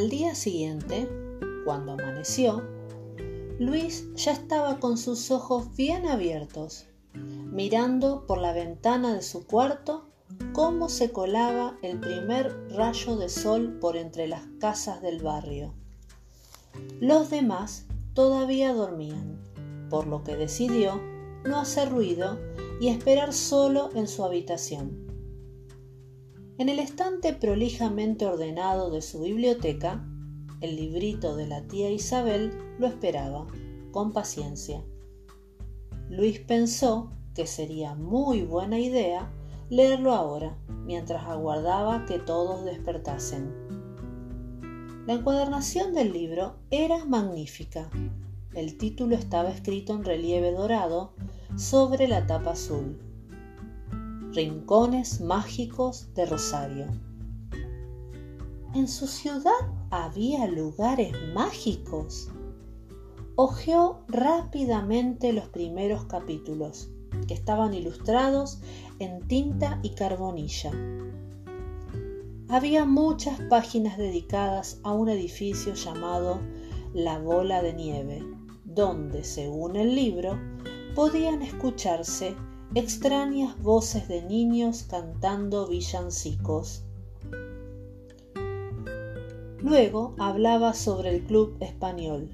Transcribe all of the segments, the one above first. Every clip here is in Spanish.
Al día siguiente, cuando amaneció, Luis ya estaba con sus ojos bien abiertos, mirando por la ventana de su cuarto cómo se colaba el primer rayo de sol por entre las casas del barrio. Los demás todavía dormían, por lo que decidió no hacer ruido y esperar solo en su habitación. En el estante prolijamente ordenado de su biblioteca el librito de la tía Isabel lo esperaba, con paciencia. Luis pensó que sería muy buena idea leerlo ahora, mientras aguardaba que todos despertasen. La encuadernación del libro era magnífica. El título estaba escrito en relieve dorado sobre la tapa azul. Rincones mágicos de Rosario. En su ciudad había lugares mágicos. Ojeó rápidamente los primeros capítulos, que estaban ilustrados en tinta y carbonilla. Había muchas páginas dedicadas a un edificio llamado La Bola de Nieve, donde, según el libro, podían escucharse extrañas voces de niños cantando villancicos. Luego hablaba sobre el Club Español,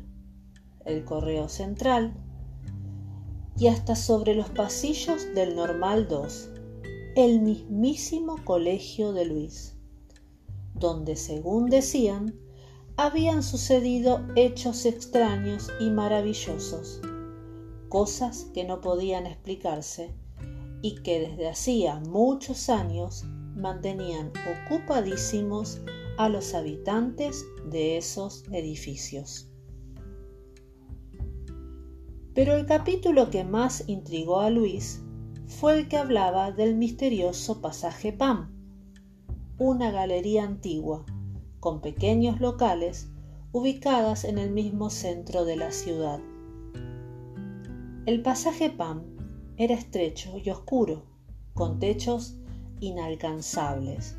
el Correo Central y hasta sobre los pasillos del Normal 2, el mismísimo Colegio de Luis, donde, según decían, habían sucedido hechos extraños y maravillosos, cosas que no podían explicarse y que desde hacía muchos años mantenían ocupadísimos a los habitantes de esos edificios. Pero el capítulo que más intrigó a Luis fue el que hablaba del misterioso pasaje PAM, una galería antigua con pequeños locales ubicadas en el mismo centro de la ciudad. El pasaje PAM era estrecho y oscuro, con techos inalcanzables.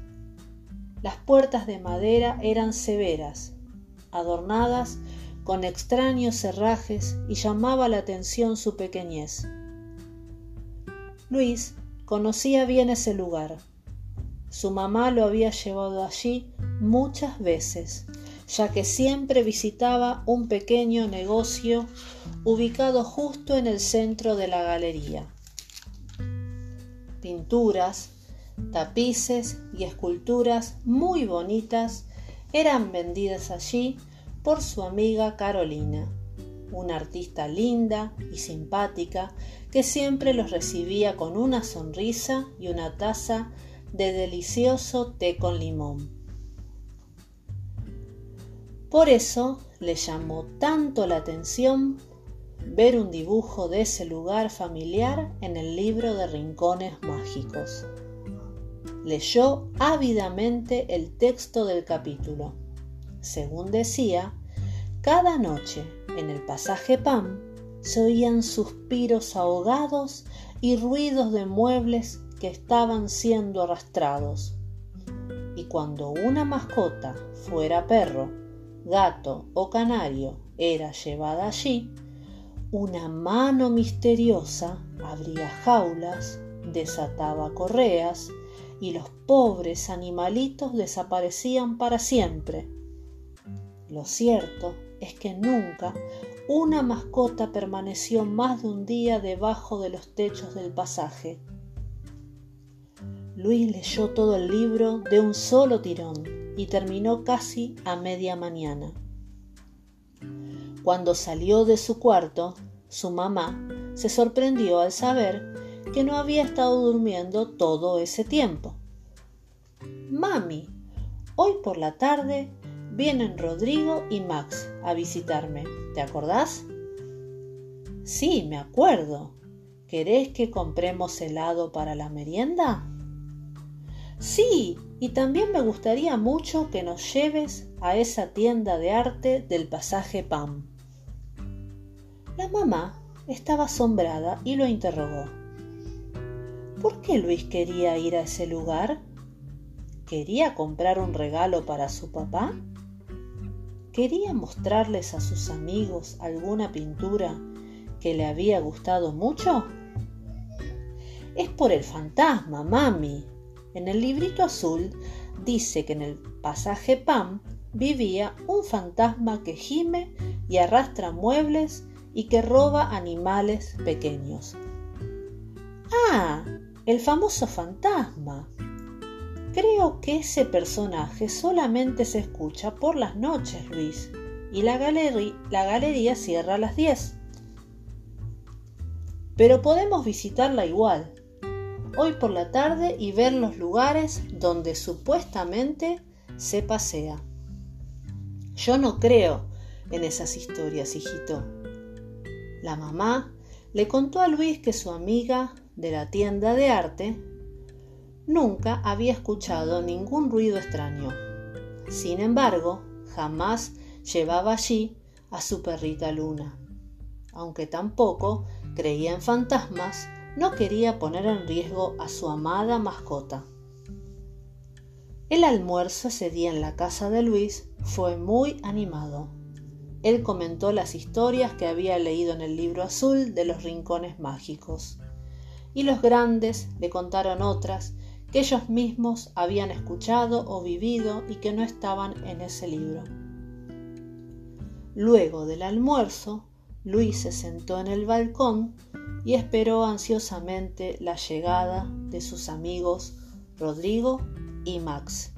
Las puertas de madera eran severas, adornadas con extraños cerrajes y llamaba la atención su pequeñez. Luis conocía bien ese lugar. Su mamá lo había llevado allí muchas veces, ya que siempre visitaba un pequeño negocio ubicado justo en el centro de la galería. Pinturas, tapices y esculturas muy bonitas eran vendidas allí por su amiga Carolina, una artista linda y simpática que siempre los recibía con una sonrisa y una taza de delicioso té con limón. Por eso le llamó tanto la atención ver un dibujo de ese lugar familiar en el libro de Rincones Mágicos leyó ávidamente el texto del capítulo. Según decía, cada noche en el pasaje Pam se oían suspiros ahogados y ruidos de muebles que estaban siendo arrastrados. Y cuando una mascota, fuera perro, gato o canario, era llevada allí, una mano misteriosa abría jaulas, desataba correas y los pobres animalitos desaparecían para siempre. Lo cierto es que nunca una mascota permaneció más de un día debajo de los techos del pasaje. Luis leyó todo el libro de un solo tirón y terminó casi a media mañana. Cuando salió de su cuarto, su mamá se sorprendió al saber que no había estado durmiendo todo ese tiempo. Mami, hoy por la tarde vienen Rodrigo y Max a visitarme. ¿Te acordás? Sí, me acuerdo. ¿Querés que compremos helado para la merienda? Sí, y también me gustaría mucho que nos lleves a esa tienda de arte del pasaje Pam. La mamá estaba asombrada y lo interrogó. ¿Por qué Luis quería ir a ese lugar? ¿Quería comprar un regalo para su papá? quería mostrarles a sus amigos alguna pintura que le había gustado mucho? Es por el fantasma, mami. En el librito azul dice que en el pasaje Pam vivía un fantasma que gime y arrastra muebles y que roba animales pequeños. Ah, el famoso fantasma. Creo que ese personaje solamente se escucha por las noches, Luis, y la, la galería cierra a las 10. Pero podemos visitarla igual, hoy por la tarde y ver los lugares donde supuestamente se pasea. Yo no creo en esas historias, hijito. La mamá le contó a Luis que su amiga de la tienda de arte nunca había escuchado ningún ruido extraño. Sin embargo, jamás llevaba allí a su perrita Luna. Aunque tampoco creía en fantasmas, no quería poner en riesgo a su amada mascota. El almuerzo ese día en la casa de Luis fue muy animado. Él comentó las historias que había leído en el libro azul de los rincones mágicos, y los grandes le contaron otras que ellos mismos habían escuchado o vivido y que no estaban en ese libro. Luego del almuerzo, Luis se sentó en el balcón y esperó ansiosamente la llegada de sus amigos Rodrigo y Max.